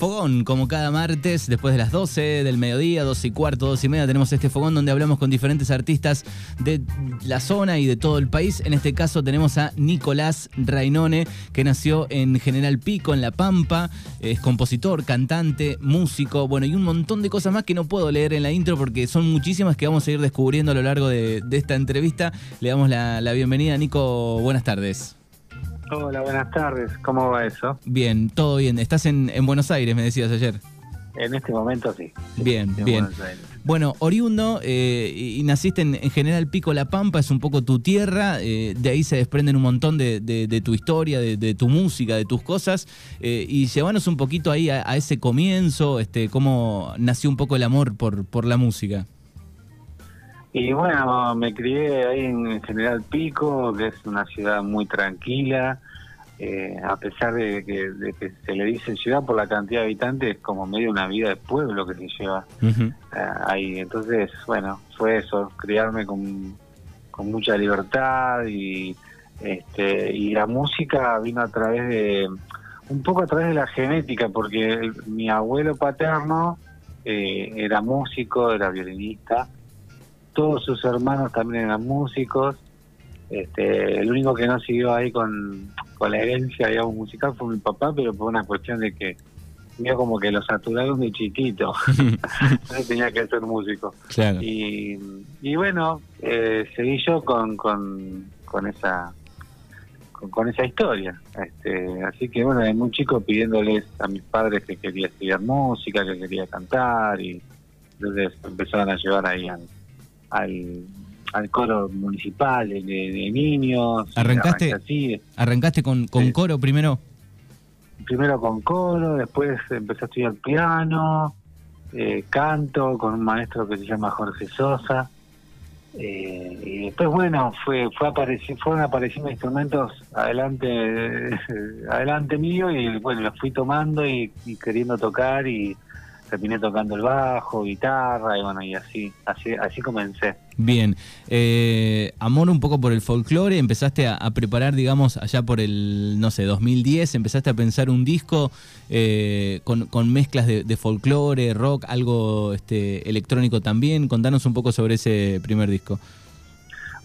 fogón, como cada martes, después de las 12 del mediodía, 12 y cuarto, 12 y media, tenemos este fogón donde hablamos con diferentes artistas de la zona y de todo el país. En este caso tenemos a Nicolás Rainone, que nació en General Pico, en La Pampa, es compositor, cantante, músico, bueno, y un montón de cosas más que no puedo leer en la intro porque son muchísimas que vamos a ir descubriendo a lo largo de, esta entrevista. Le damos la, la bienvenida, Nico, buenas tardes. Hola, buenas tardes. ¿Cómo va eso? Bien, todo bien. ¿Estás en, Buenos Aires, me decías ayer? En este momento sí. Bien, bien. Bueno, oriundo, eh, y naciste en, General Pico La Pampa, es un poco tu tierra, eh, de ahí se desprenden un montón de, tu historia, de, tu música, de tus cosas, eh, y llevanos un poquito ahí a, ese comienzo, este, cómo nació un poco el amor por, por la música. Y bueno, me crié ahí en General Pico, que es una ciudad muy tranquila, eh, a pesar de que, se le dice ciudad por la cantidad de habitantes, es como medio una vida de pueblo que se lleva eh, ahí. Entonces, bueno, fue eso, criarme con, con mucha libertad y, este, y la música vino a través de, un poco a través de la genética, porque mi abuelo paterno eh, era músico, era violinista todos sus hermanos también eran músicos. Este, el único que no siguió ahí con, la herencia, digamos, musical fue mi papá, pero por una cuestión de que vio como que lo saturaron de chiquito. Entonces tenía que ser músico. Y, y bueno, eh, seguí yo con, con, con esa con, esa historia. Este, así que bueno, de muy chico pidiéndoles a mis padres que quería estudiar música, que quería cantar y entonces empezaron a llevar ahí a, al, al coro municipal de, niños. ¿Arrancaste, ¿arrancaste con, con coro primero? Primero con coro, después empecé a estudiar piano, eh, canto con un maestro que se llama Jorge Sosa. Eh, y después, bueno, fue fue apareci fueron apareciendo instrumentos adelante adelante mío y bueno, los fui tomando y queriendo tocar y terminé tocando el bajo, guitarra y bueno, y así, así, así comencé. Bien, eh, amor un poco por el folclore, empezaste a, preparar, digamos, allá por el, no sé, 2010, empezaste a pensar un disco eh, con, con, mezclas de, de, folclore, rock, algo este, electrónico también. Contanos un poco sobre ese primer disco.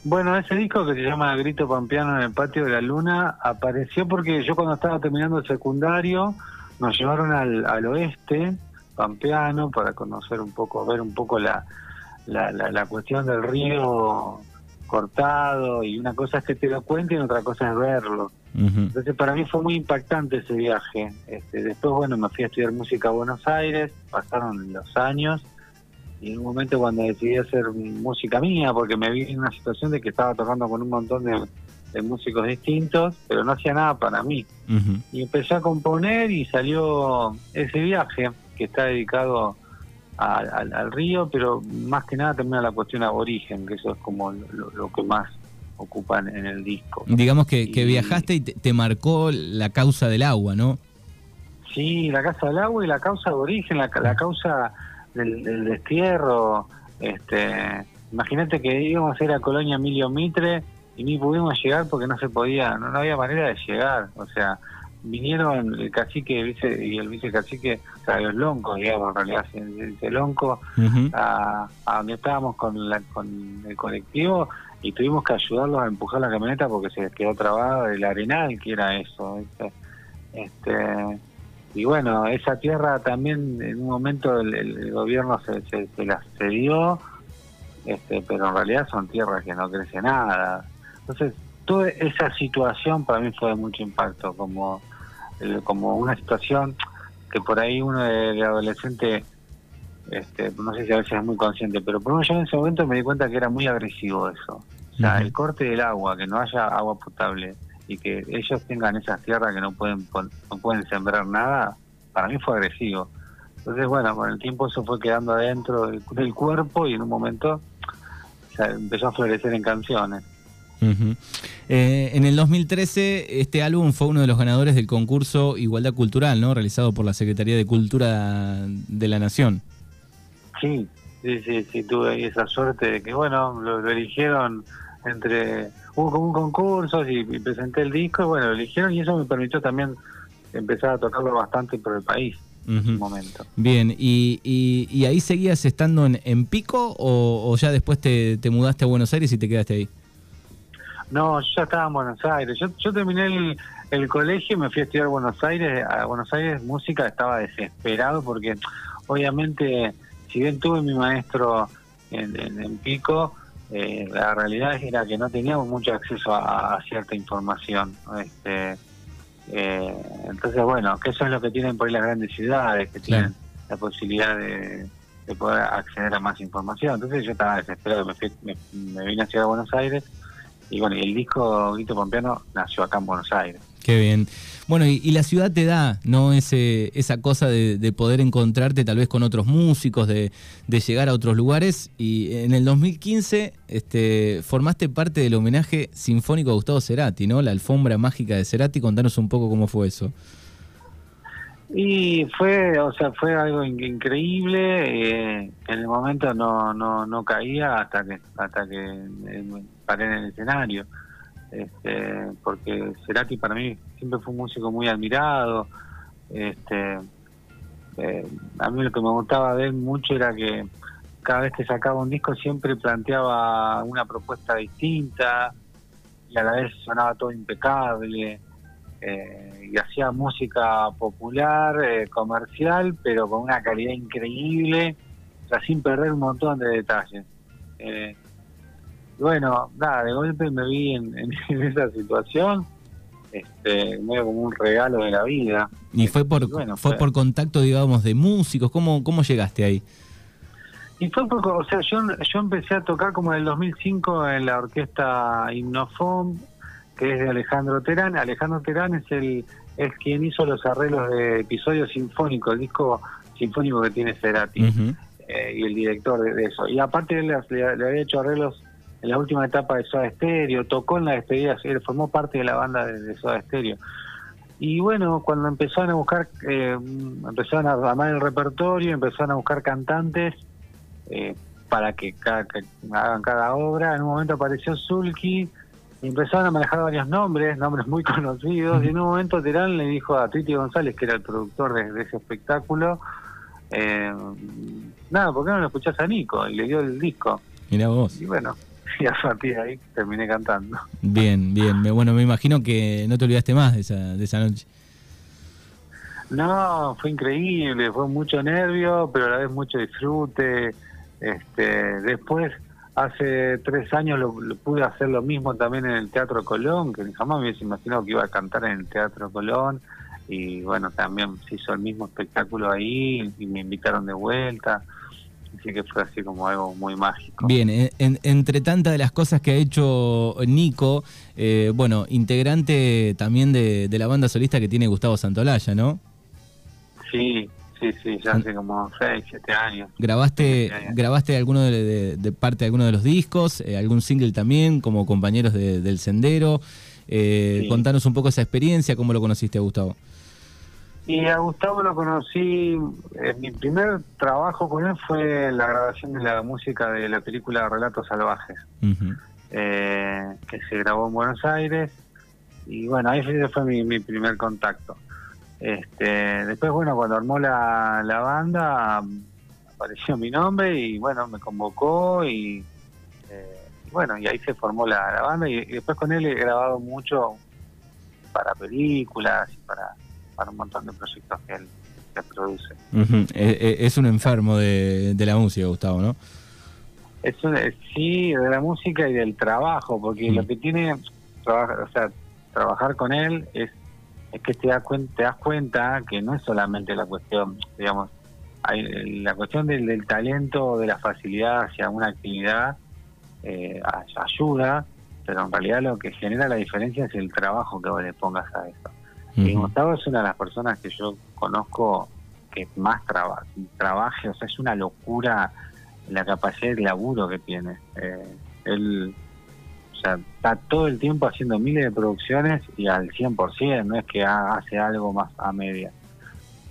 Bueno, ese disco que se llama Grito Pampeano en el Patio de la Luna apareció porque yo cuando estaba terminando el secundario nos llevaron al, al oeste pampeano para conocer un poco, ver un poco la, la, la, cuestión del río cortado y una cosa es que te lo cuenten y otra cosa es verlo. Entonces para mí fue muy impactante ese viaje. Este, después, bueno, me fui a estudiar música a Buenos Aires, pasaron los años y en un momento cuando decidí hacer música mía, porque me vi en una situación de que estaba tocando con un montón de, músicos distintos, pero no hacía nada para mí. Y empecé a componer y salió ese viaje que está dedicado al río, pero más que nada también a la cuestión aborigen, que eso es como lo, que más ocupan en el disco. Digamos que, viajaste y te, marcó la causa del agua, ¿no? Sí, la causa del agua y la causa de origen, la, causa del, destierro. Este, Imagínate que íbamos a ir a Colonia Emilio Mitre y ni pudimos llegar porque no se podía, no había manera de llegar. O sea, vinieron el cacique vice, y el vicecacique, o sea, los loncos, digamos, en realidad, el, lonco, a, donde estábamos con, la, con el colectivo y tuvimos que ayudarlos a empujar la camioneta porque se quedó trabada del arenal, que era eso. Este, y bueno, esa tierra también en un momento el, gobierno se, se, se la cedió, este, pero en realidad son tierras que no crece nada. Entonces, toda esa situación para mí fue de mucho impacto, como como una situación que por ahí uno de, adolescente, este, no sé si a veces es muy consciente, pero por yo en ese momento me di cuenta que era muy agresivo eso. O sea, el corte del agua, que no haya agua potable y que ellos tengan esas tierras que no pueden no pueden sembrar nada, para mí fue agresivo. Entonces, bueno, con el tiempo eso fue quedando adentro del, cuerpo y en un momento empezó a florecer en canciones. Eh, en el 2013 este álbum fue uno de los ganadores del concurso Igualdad Cultural, ¿no? Realizado por la Secretaría de Cultura de la Nación. Sí, sí, sí, sí tuve esa suerte de que, bueno, lo, eligieron entre... Hubo como un concurso y, presenté el disco y bueno, lo eligieron y eso me permitió también empezar a tocarlo bastante por el país. en su momento. Bien, ¿y, y, ahí seguías estando en, Pico o, ya después te, mudaste a Buenos Aires y te quedaste ahí? No, yo ya estaba en Buenos Aires. Yo, yo terminé el, el colegio y me fui a estudiar a Buenos Aires. A Buenos Aires música estaba desesperado porque obviamente si bien tuve mi maestro en, Pico, eh, la realidad era que no teníamos mucho acceso a, cierta información. Este, eh, entonces, bueno, que eso es lo que tienen por ahí las grandes ciudades, que tienen la posibilidad de, poder acceder a más información. Entonces yo estaba desesperado, me, me, vine a Ciudad de Buenos Aires y bueno, el disco Grito Pompeano nació acá en Buenos Aires. Qué bien. Bueno, y, la ciudad te da, ¿no? Ese, esa cosa de, poder encontrarte tal vez con otros músicos, de, llegar a otros lugares. Y en el 2015 este, formaste parte del homenaje sinfónico a Gustavo Cerati, ¿no? La alfombra mágica de Cerati. Contanos un poco cómo fue eso. Y fue, o sea, fue algo increíble. Eh, en el momento no, no, no caía hasta que, hasta que eh, paré en el escenario este, porque Cerati para mí siempre fue un músico muy admirado. Este, eh, a mí lo que me gustaba de él mucho era que cada vez que sacaba un disco siempre planteaba una propuesta distinta y a la vez sonaba todo impecable. Eh, y hacía música popular, eh, comercial, pero con una calidad increíble, sin perder un montón de detalles. Eh, bueno, nada, de golpe me vi en, esa situación, este, medio como un regalo de la vida. ¿Y fue por, fue, por contacto, digamos, de músicos? ¿Cómo, cómo llegaste ahí? Y fue porque, o sea, yo, yo empecé a tocar como en el 2005 en la orquesta Himnofon, que es de Alejandro Terán. Alejandro Terán es el es quien hizo los arreglos de episodio sinfónico, el disco sinfónico que tiene Cerati, eh, y el director de, eso. Y aparte él le había hecho arreglos en la última etapa de Soda Stereo, tocó en la despedida, formó parte de la banda de, Soda Stereo. Y bueno, cuando empezaron a buscar, eh, empezaron a armar el repertorio, empezaron a buscar cantantes eh, para que, hagan cada obra, en un momento apareció Zulki, y empezaron a manejar varios nombres, nombres muy conocidos, y en un momento Terán le dijo a Titi González, que era el productor de, ese espectáculo, eh, nada, ¿por qué no lo escuchás a Nico? Y le dio el disco. Mira vos. Y bueno, y a partir de ahí terminé cantando. Bien, bien. Bueno, me imagino que no te olvidaste más de esa, de esa noche. No, fue increíble, fue mucho nervio, pero a la vez mucho disfrute. Este, después, hace tres años lo, pude hacer lo mismo también en el Teatro Colón, que jamás me hubiese imaginado que iba a cantar en el Teatro Colón. Y bueno, también se hizo el mismo espectáculo ahí y me invitaron de vuelta así que fue así como algo muy mágico. Bien, entre tantas de las cosas que ha hecho Nico, eh, bueno, integrante también de, la banda solista que tiene Gustavo Santolaya, ¿no? Sí, sí, sí, ya hace como 6, 7 años. ¿Grabaste, ¿grabaste alguno de, parte de alguno de los discos? Eh, ¿Algún single también como compañeros del Sendero? Eh, Contanos un poco esa experiencia, ¿cómo lo conociste a Gustavo? Y a Gustavo lo conocí, eh, mi primer trabajo con él fue la grabación de la música de la película Relatos Salvajes, eh, que se grabó en Buenos Aires. Y bueno, ahí fue mi, primer contacto. Este, después, bueno, cuando armó la, banda, apareció mi nombre y bueno, me convocó y eh, bueno, y ahí se formó la, banda y, después con él he grabado mucho para películas y para para un montón de proyectos que él produce. Eh, eh, es un enfermo de, la música, Gustavo, ¿no? Es sí, de la música y del trabajo, porque lo que tiene, o sea, trabajar con él es, es que te das, cuenta, te das cuenta que no es solamente la cuestión, digamos, hay, la cuestión del, talento o de la facilidad hacia una actividad eh, ayuda, pero en realidad lo que genera la diferencia es el trabajo que vos le pongas a eso. Y Gustavo es una de las personas que yo conozco que más traba, trabaje, o sea, es una locura la capacidad de laburo que tiene. Eh, él sea, está todo el tiempo haciendo miles de producciones y al 100%, no es que hace algo más a media.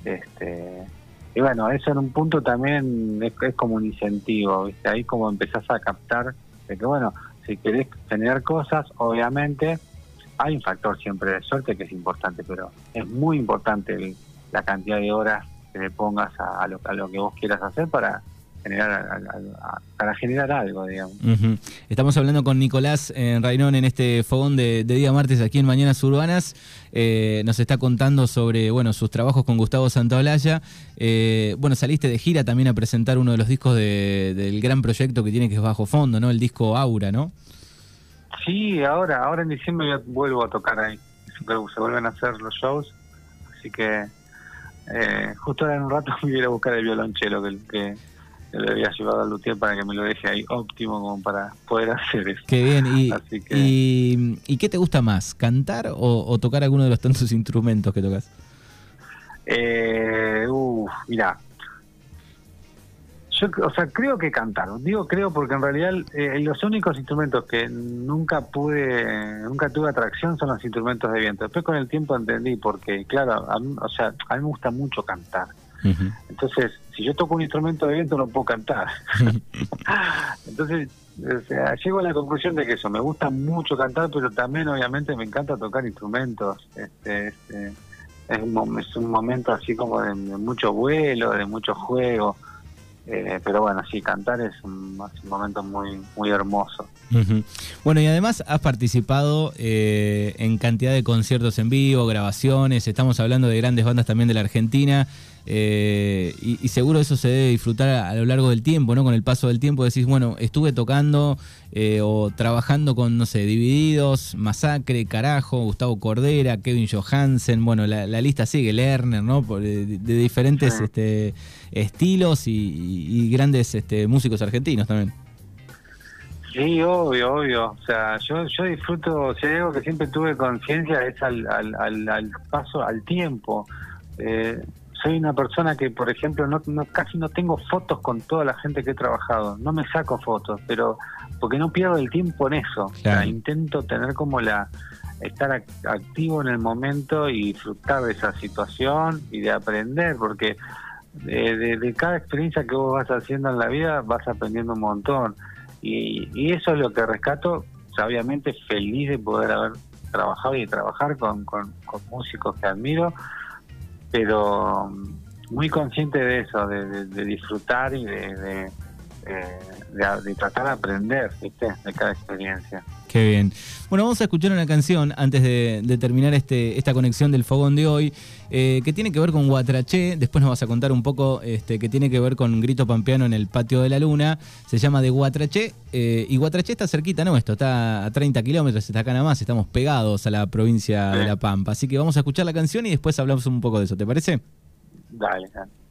Este, y bueno, eso en un punto también es, como un incentivo, ¿viste? Ahí como empezás a captar de que, bueno, si querés tener cosas, obviamente hay un factor siempre de suerte que es importante, pero es muy importante la cantidad de horas le pongas a, lo, a lo que vos quieras hacer para generar para generar algo, digamos. Estamos hablando con Nicolás en Rainón en este fogón de, día martes aquí en Mañanas Urbanas. Eh, nos está contando sobre bueno sus trabajos con Gustavo Santaolalla. Eh, bueno, saliste de gira también a presentar uno de los discos del gran proyecto que tiene que es Bajo Fondo, ¿no? El disco Aura, ¿no? Sí, ahora, ahora en diciembre vuelvo a tocar ahí. Se vuelven a hacer los shows, así que eh, justo ahora en un rato me voy a buscar el violonchelo que, que le había llevado a Luthier para que me lo deje ahí óptimo como para poder hacer eso. Qué bien. ¿Y, y, qué te gusta más? ¿Cantar o, tocar alguno de los tantos instrumentos que tocas? Eh, mirá. Yo, o sea, creo que cantar. Digo creo porque en realidad eh, los únicos instrumentos que nunca pude, nunca tuve atracción son los instrumentos de viento. Después con el tiempo entendí porque, claro, o sea, a mí me gusta mucho cantar. Entonces, si yo toco un instrumento de viento no puedo cantar. Entonces, llego a la conclusión de que eso, me gusta mucho cantar, pero también obviamente me encanta tocar instrumentos. Este, este es, un, es un momento así como de, mucho vuelo, de mucho juego. Eh, pero bueno, sí, cantar es un, momento muy, muy hermoso. Bueno, y además has participado eh, en cantidad de conciertos en vivo, grabaciones, estamos hablando de grandes bandas también de la Argentina. Eh, y, seguro eso se debe disfrutar a, lo largo del tiempo, ¿no? Con el paso del tiempo decís, bueno, estuve tocando eh, o trabajando con, no sé, Divididos, Masacre, Carajo, Gustavo Cordera, Kevin Johansen, bueno, la, lista sigue, Lerner, ¿no? De, de diferentes este, estilos y, grandes este, músicos argentinos también. Sí, obvio, obvio. O sea, yo, yo disfruto, si hay algo que siempre tuve conciencia es al, al, al, paso, al tiempo. Eh, soy una persona que, por ejemplo, no, casi no tengo fotos con toda la gente que he trabajado. No me saco fotos, pero porque no pierdo el tiempo en eso. intento tener como la estar activo en el momento y disfrutar de esa situación y de aprender, porque de, cada experiencia que vos vas haciendo en la vida vas aprendiendo un montón. Y, eso es lo que rescato, obviamente feliz de poder haber trabajado y trabajar con, con músicos que admiro pero muy consciente de eso, de, disfrutar y de, de, tratar de aprender de cada experiencia. Qué bien. Bueno, vamos a escuchar una canción antes de, terminar este, esta conexión del fogón de hoy, eh, que tiene que ver con Guatraché. Después nos vas a contar un poco este, que tiene que ver con Grito Pampeano en el Patio de la Luna. Se llama de Guatraché. Eh, y Guatraché está cerquita nuestro, está a 30 kilómetros, está acá nada más. Estamos pegados a la provincia de La Pampa. Así que vamos a escuchar la canción y después hablamos un poco de eso. ¿Te parece? Dale, dale.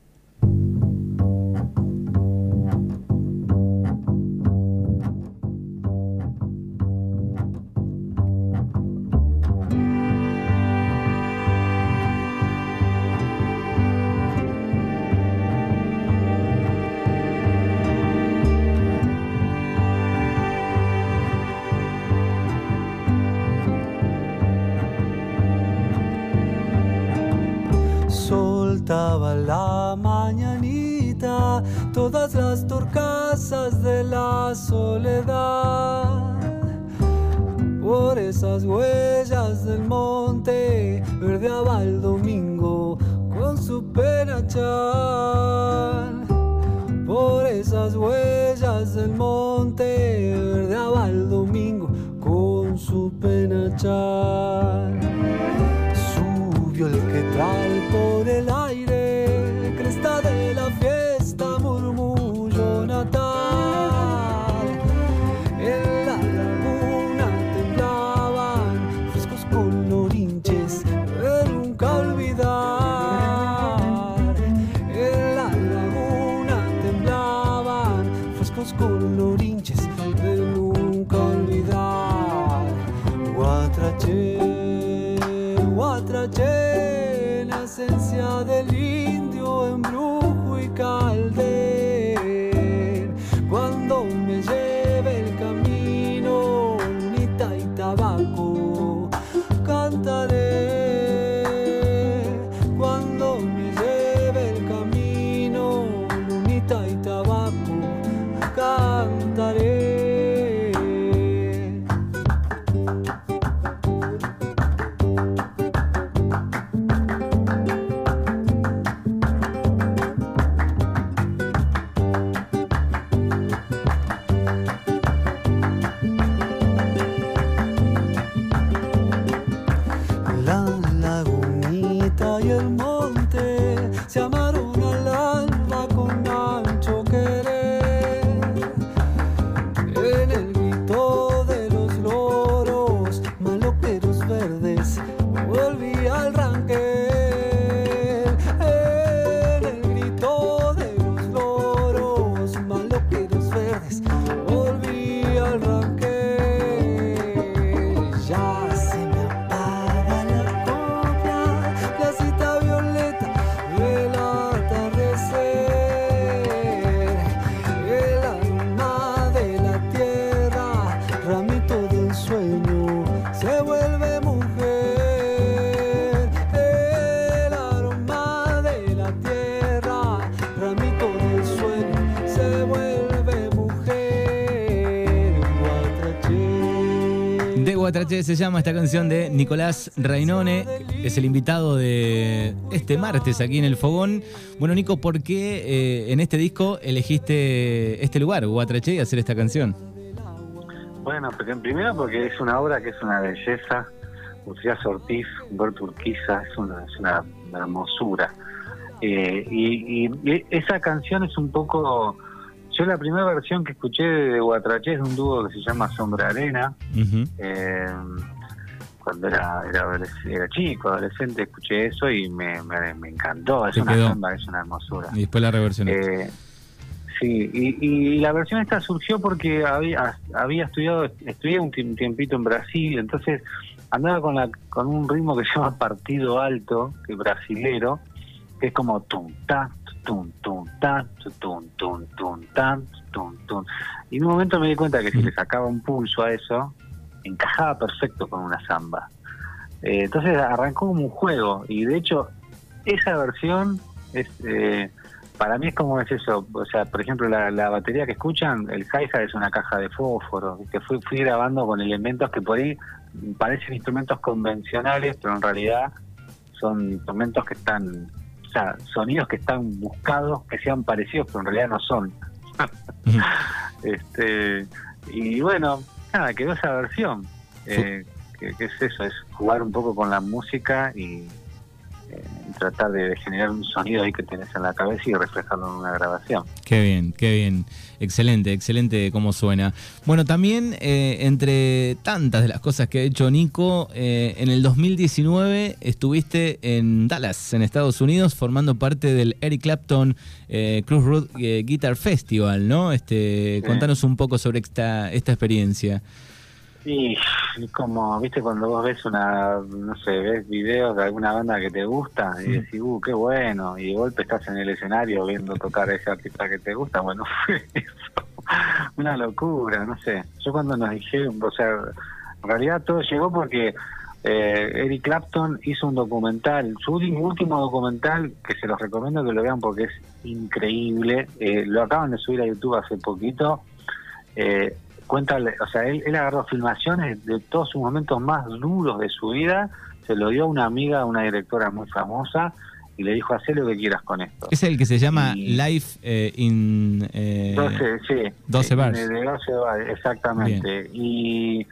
Soledad. Por esas huellas del monte verdeaba el domingo con su penachal. Por esas huellas del monte verdeaba el domingo con su penachal. ámbito del sueño se vuelve mujer. El aroma de la tierra, ramito del sueño, se vuelve mujer. Guatraché. De Guatraché se llama esta canción de Nicolás Rainone. Es el invitado de este martes aquí en el Fogón. Bueno, Nico, ¿por qué eh, en este disco elegiste este lugar, Guatraché, y hacer esta canción? Bueno, primero porque es una obra que es una belleza. Lucía Ortiz, Humberto Urquiza, es una, es una, hermosura. Eh, y, y esa canción es un poco yo la primera versión que escuché de Guatraché es un dúo que se llama Sombra Arena. Eh, cuando era, era, chico, adolescente, escuché eso y me, encantó. Es una samba, es una hermosura. Y después la reversión. Eh, sí, y, la versión esta surgió porque había, estudiado, estudié un tiempito en Brasil, entonces andaba con, la, con un ritmo que se llama partido alto, que brasilero, que es como tum, ta, tum, tum, tan, tum, tum, tum, tan, tum, tum. Y en un momento me di cuenta que si le sacaba un pulso a eso, encajaba perfecto con una samba. Eh, entonces arrancó como un juego y de hecho esa versión es eh, para mí es como es eso, o sea, por ejemplo la, batería que escuchan, el hi-hat es una caja de fósforo, que fui, fui grabando con elementos que por ahí parecen instrumentos convencionales, pero en realidad son instrumentos que están sea, sonidos que están buscados, que sean parecidos, pero en realidad no son. este Y bueno, nada, quedó esa versión. Eh, que, es eso, es jugar un poco con la música y tratar de generar un sonido ahí que tenés en la cabeza y reflejarlo en una grabación. Qué bien, qué bien. Excelente, excelente cómo suena. Bueno, también eh, entre tantas de las cosas que ha hecho Nico, eh, en el 2019 estuviste en Dallas, en Estados Unidos, formando parte del Eric Clapton Cruz Road Guitar Festival, ¿no? Este, Contanos un poco sobre esta, esta experiencia. Sí, como, viste, cuando vos ves una, no sé, ves videos de alguna banda que te gusta y decís, uh, qué bueno, y de golpe estás en el escenario viendo tocar a ese artista que te gusta, bueno, fue eso, una locura, no sé. Yo cuando nos dijeron, o sea, en realidad todo llegó porque eh, Eric Clapton hizo un documental, su último documental, que se los recomiendo que lo vean porque es increíble, eh, lo acaban de subir a YouTube hace poquito, eh, cuenta, o sea, él, él, agarró filmaciones de todos sus momentos más duros de su vida, se lo dio a una amiga, una directora muy famosa, y le dijo, haz lo que quieras con esto. Es el que se llama Life eh, in... Eh, 12, sí. 12 bars. De, 12 bars, exactamente. Y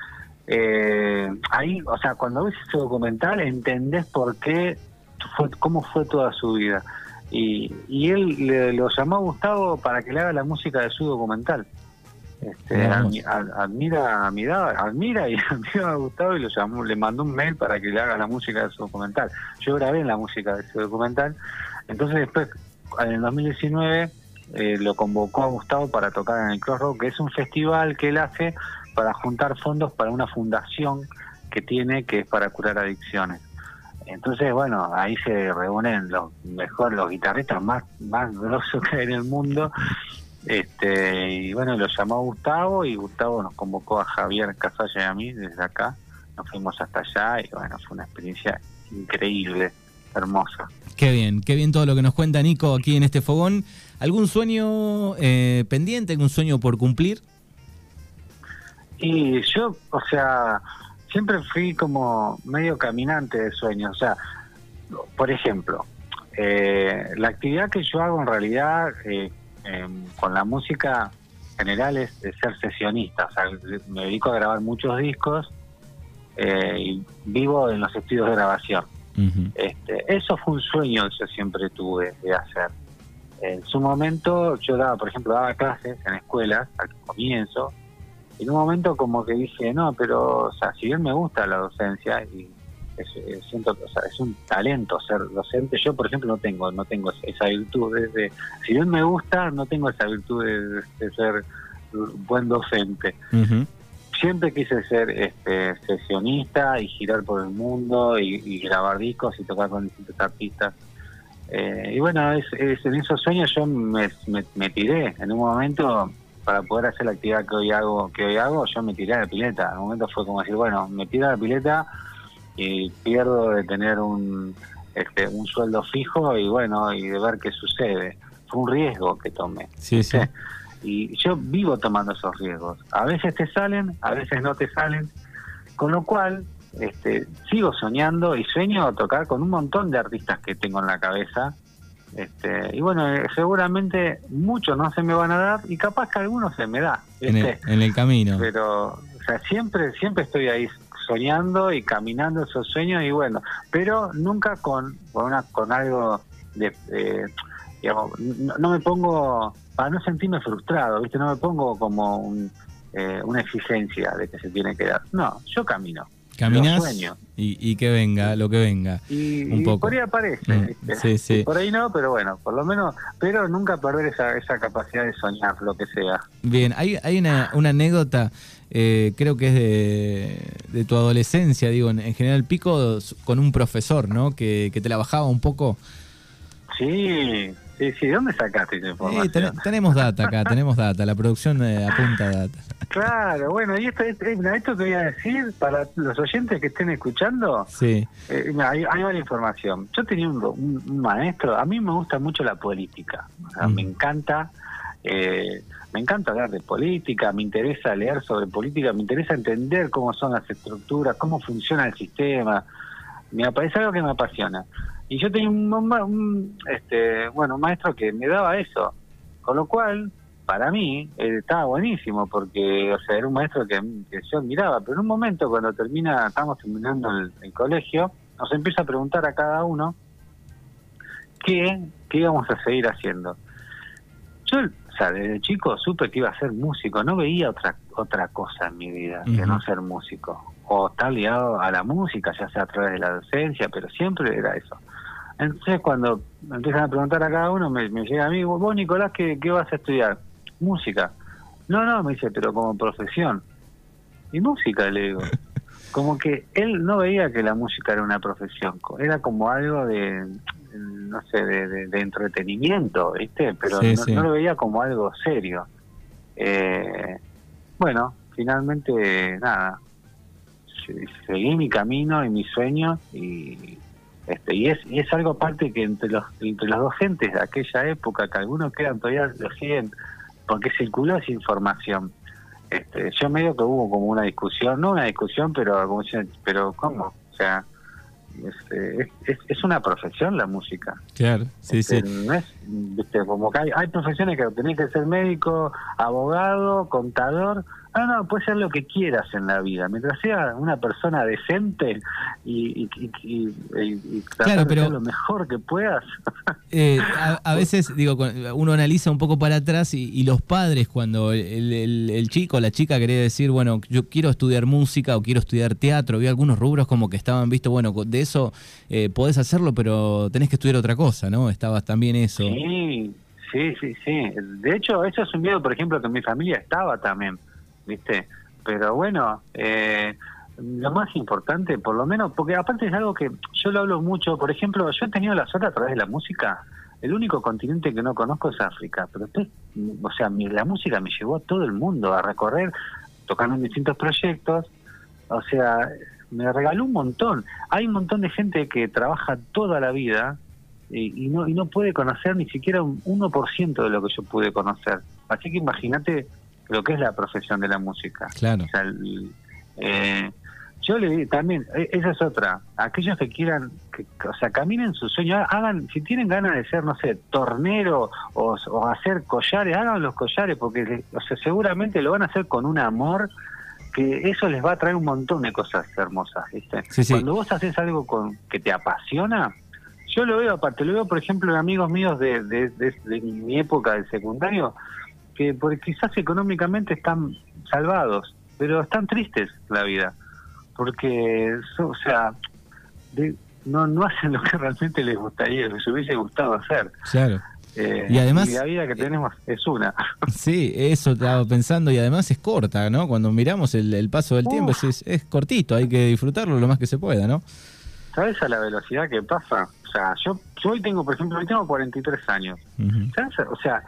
eh, ahí, o sea, cuando ves ese documental entendés por qué, fue, cómo fue toda su vida. Y, y él le, lo llamó a Gustavo para que le haga la música de su documental. Este, admira, admira, admira y admira a Gustavo y lo llamó, le mandó un mail para que le haga la música de su documental. Yo grabé la música de su documental, entonces después, en el 2019, eh, lo convocó a Gustavo para tocar en el Crossroad, que es un festival que él hace para juntar fondos para una fundación que tiene que es para curar adicciones. Entonces, bueno, ahí se reúnen los mejores, los guitarristas más, más grosos que hay en el mundo este, y bueno, lo llamó Gustavo y Gustavo nos convocó a Javier Casalla y a mí desde acá. Nos fuimos hasta allá y bueno, fue una experiencia increíble, hermosa. Qué bien, qué bien todo lo que nos cuenta Nico aquí en este fogón. ¿Algún sueño eh, pendiente, algún sueño por cumplir? Y yo, o sea, siempre fui como medio caminante de sueños. O sea, por ejemplo, eh, la actividad que yo hago en realidad eh, Em, con la música general es de ser sesionista, o sea, me dedico a grabar muchos discos eh, y vivo en los estudios de grabación. este, eso fue un sueño que yo siempre tuve de hacer. En su momento yo daba, por ejemplo, daba clases en escuelas al comienzo, y en un momento como que dije, no, pero, o sea, si bien me gusta la docencia y es, siento, o sea, es un talento ser docente. Yo, por ejemplo, no tengo no tengo esa virtud. De, si bien me gusta, no tengo esa virtud de, ser buen docente. Siempre quise ser este, sesionista y girar por el mundo y, grabar discos y tocar con distintos artistas. Eh, y bueno, es, en esos sueños yo me, me, tiré. En un momento, para poder hacer la actividad que hoy hago, que hoy hago, yo me tiré a la pileta. En un momento fue como decir, bueno, me tiro a la pileta y pierdo de tener un, este, un sueldo fijo y bueno, y de ver qué sucede. Fue un riesgo que tomé. Sí, sí. Y yo vivo tomando esos riesgos. A veces te salen, a veces no te salen. Con lo cual, este, sigo soñando y sueño tocar con un montón de artistas que tengo en la cabeza. Este, y bueno, eh, seguramente muchos no se me van a dar y capaz que algunos se me da. En el, en el camino. Pero, o sea, siempre, siempre estoy ahí soñando y caminando esos sueños y bueno, pero nunca con, con, una, con algo de, eh, digamos, no, me pongo, para no sentirme frustrado, ¿viste? No me pongo como un, eh, una exigencia de que se tiene que dar. No, yo camino. Caminás y, y que venga, lo que venga. Y, Un y poco. por ahí aparece. Mm, ¿viste? sí, sí. Por ahí no, pero bueno, por lo menos, pero nunca perder esa, esa capacidad de soñar, lo que sea. Bien, hay, hay una, una anécdota, eh, creo que es de, de tu adolescencia, digo, en, en General Pico, con un profesor, ¿no? Que, que te la bajaba un poco. Sí, sí, sí. ¿De dónde sacaste esa Eh, información? ten- tenemos data acá, tenemos data, la producción eh, apunta data. Claro, bueno, y esto, esto, esto que voy a decir para los oyentes que estén escuchando, Sí, eh, hay, hay varias información. Yo tenía un, maestro, a mí me gusta mucho la política, o sea, Mm. me encanta, eh, me encanta hablar de política, me interesa leer sobre política, me interesa entender cómo son las estructuras, cómo funciona el sistema, me es algo que me apasiona. Y yo tenía un, un, este, bueno, un maestro que me daba eso, con lo cual, para mí, eh, estaba buenísimo, porque, o sea, era un maestro que, que yo admiraba, pero en un momento cuando termina, estamos terminando el, el colegio, nos empieza a preguntar a cada uno qué, qué íbamos a seguir haciendo. Yo, o sea, desde chico supe que iba a ser músico, no veía otra otra cosa en mi vida que no ser músico, o estar ligado a la música, ya sea a través de la docencia, pero siempre era eso. Entonces cuando empiezan a preguntar a cada uno, me, me llega a mí, vos Nicolás, ¿qué, ¿qué vas a estudiar? Música. No, no, me dice, pero como profesión. Y música, le digo. Como que él no veía que la música era una profesión, era como algo de, no sé, de, de- de entretenimiento, ¿viste? Pero Sí, no, sí. no lo veía como algo serio. Eh, bueno, finalmente, nada, se- seguí mi camino y mi sueño y este y es y es algo aparte que entre los entre los docentes de aquella época que algunos quedan todavía lo siguen porque circuló esa información. Este yo medio que hubo como una discusión no una discusión pero como pero cómo o sea es, es, es una profesión la música. Claro, sí, este, sí. no es viste como que hay, hay profesiones que tenés que ser médico abogado contador. No no puedes ser lo que quieras en la vida. Mientras sea una persona decente y, y, y, y- tratar Claro, de pero- ser lo mejor que puedas. Eh, a, a veces, digo, uno analiza un poco para atrás y, los padres, cuando el, el- el chico o la chica quería decir, bueno, yo quiero estudiar música o quiero estudiar teatro, vi algunos rubros como que estaban visto, bueno, de eso eh, podés hacerlo, pero tenés que estudiar otra cosa, ¿no? Estabas también eso. Sí, sí, sí. De hecho, eso es un miedo, por ejemplo, que mi familia estaba también, ¿viste? Pero bueno, eh, lo más importante, por lo menos, porque aparte es algo que yo lo hablo mucho, por ejemplo, yo he tenido la suerte a través de la música, el único continente que no conozco es África, pero después, o sea, mi- la música me llevó a todo el mundo a recorrer, tocando en distintos proyectos, o sea, me regaló un montón. Hay un montón de gente que trabaja toda la vida y, y no y no puede conocer ni siquiera un 1% de lo que yo pude conocer. Así que imagínate lo que es la profesión de la música. Claro. O sea, el- eh, yo le también, eh, esa es otra, aquellos que quieran, que, o sea, caminen su sueño, hagan, si tienen ganas de ser, no sé, tornero o, o hacer collares, hagan los collares, porque o sea, seguramente lo van a hacer con un amor que eso les va a traer un montón de cosas hermosas, ¿viste? Sí, sí. Cuando vos haces algo con que te apasiona, yo lo veo aparte, lo veo por ejemplo en amigos míos de, de, de- de mi época del secundario, que por, quizás económicamente están salvados, pero están tristes la vida, porque, o sea, de- no, no hacen lo que realmente les gustaría, les hubiese gustado hacer. Claro. Eh, Y además- la vida que tenemos es una. Sí, eso estaba pensando y además es corta, ¿no? Cuando miramos el, el paso del tiempo es, es cortito, hay que disfrutarlo lo más que se pueda, ¿no? ¿Sabes a la velocidad que pasa? O sea, yo, yo hoy tengo, por ejemplo, hoy tengo 43 años. Ujú. ¿Sabes? O sea,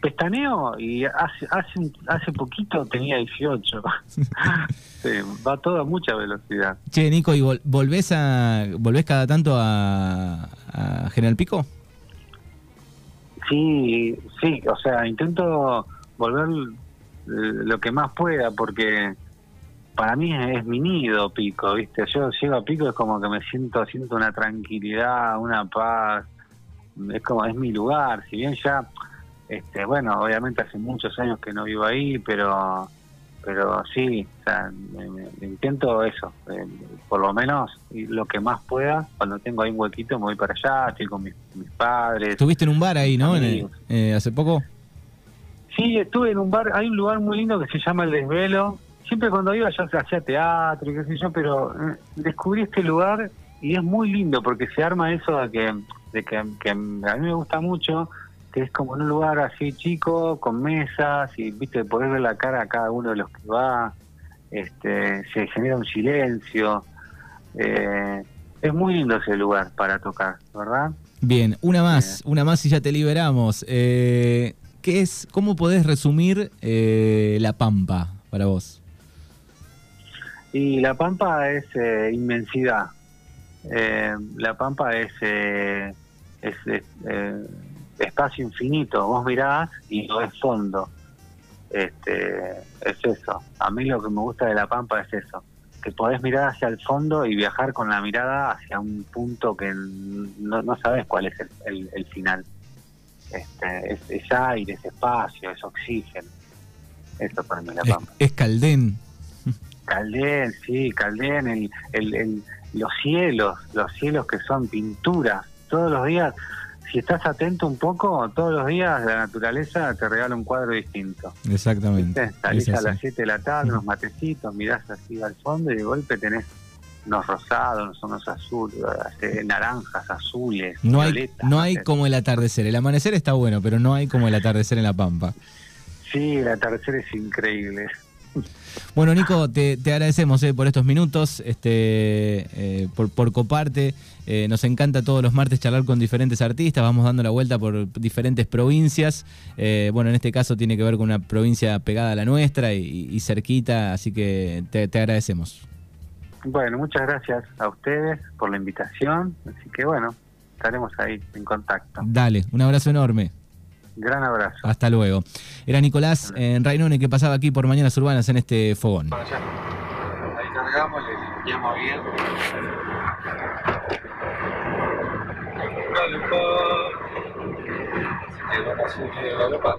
pestaneo y hace, hace, hace poquito tenía 18. sí, va todo a mucha velocidad. Che, Nico, ¿y vol- volvés, a, volvés cada tanto a, a General Pico? Sí, sí, o sea, intento volver lo que más pueda porque para mí es mi nido Pico, ¿viste? Yo llego a Pico es como que me siento, siento una tranquilidad, una paz, es como, es mi lugar, si bien ya, este, bueno, obviamente hace muchos años que no vivo ahí, pero pero sí, o sea, me- me- intento eso, eh, por lo menos lo que más pueda, cuando tengo ahí un huequito me voy para allá, estoy con mis, mis padres. Estuviste en un bar ahí, ¿no? En el- eh, hace poco. Sí, estuve en un bar, hay un lugar muy lindo que se llama El Desvelo. Siempre cuando iba ya se hacía teatro y qué sé yo, pero eh, descubrí este lugar y es muy lindo porque se arma eso de que, de que, que a mí me gusta mucho, que es como en un lugar así chico, con mesas y, viste, poder ver la cara a cada uno de los que va, este, se genera un silencio. eh, es muy lindo ese lugar para tocar, ¿verdad? Bien, una más, una más y ya te liberamos. Eh, ¿Qué es, cómo podés resumir eh, La Pampa para vos? Y La Pampa es eh, inmensidad. Eh, la Pampa es, eh, es eh, eh, espacio infinito. Vos mirás y no es fondo. Este, es eso. A mí lo que me gusta de La Pampa es eso. Que podés mirar hacia el fondo y viajar con la mirada hacia un punto que no, no sabes cuál es el, el- el final. Este, es, es aire, es espacio, es oxígeno. Eso para mí es La Es, Pampa. es Caldén. Caldén, sí, Caldén, el, el, el- los cielos, los cielos que son pinturas. Todos los días, si estás atento un poco, todos los días la naturaleza te regala un cuadro distinto. Exactamente. ¿Viste? Salís a las 7 de la tarde, unos matecitos, mirás así al fondo y de golpe tenés unos rosados, unos azules, eh, naranjas, azules, No hay, violetas. no hay como el atardecer. El amanecer está bueno, pero no hay como el atardecer en La Pampa. Sí, el atardecer es increíble. Bueno, Nico, te, te agradecemos eh, por estos minutos, este, eh, por, por coparte. Eh, nos encanta todos los martes charlar con diferentes artistas, vamos dando la vuelta por diferentes provincias. Bueno, en este caso tiene que ver con una provincia pegada a la nuestra y, y cerquita, así que te, te agradecemos. Bueno, muchas gracias a ustedes por la invitación. Así que bueno, estaremos ahí en contacto. Dale, un abrazo enorme. Gran abrazo. Hasta luego. Era Nicolás en Rainone que pasaba aquí por Mañanas Urbanas en este fogón. Bueno, ya. Ahí cargamos, le limpiamos bien. galopar,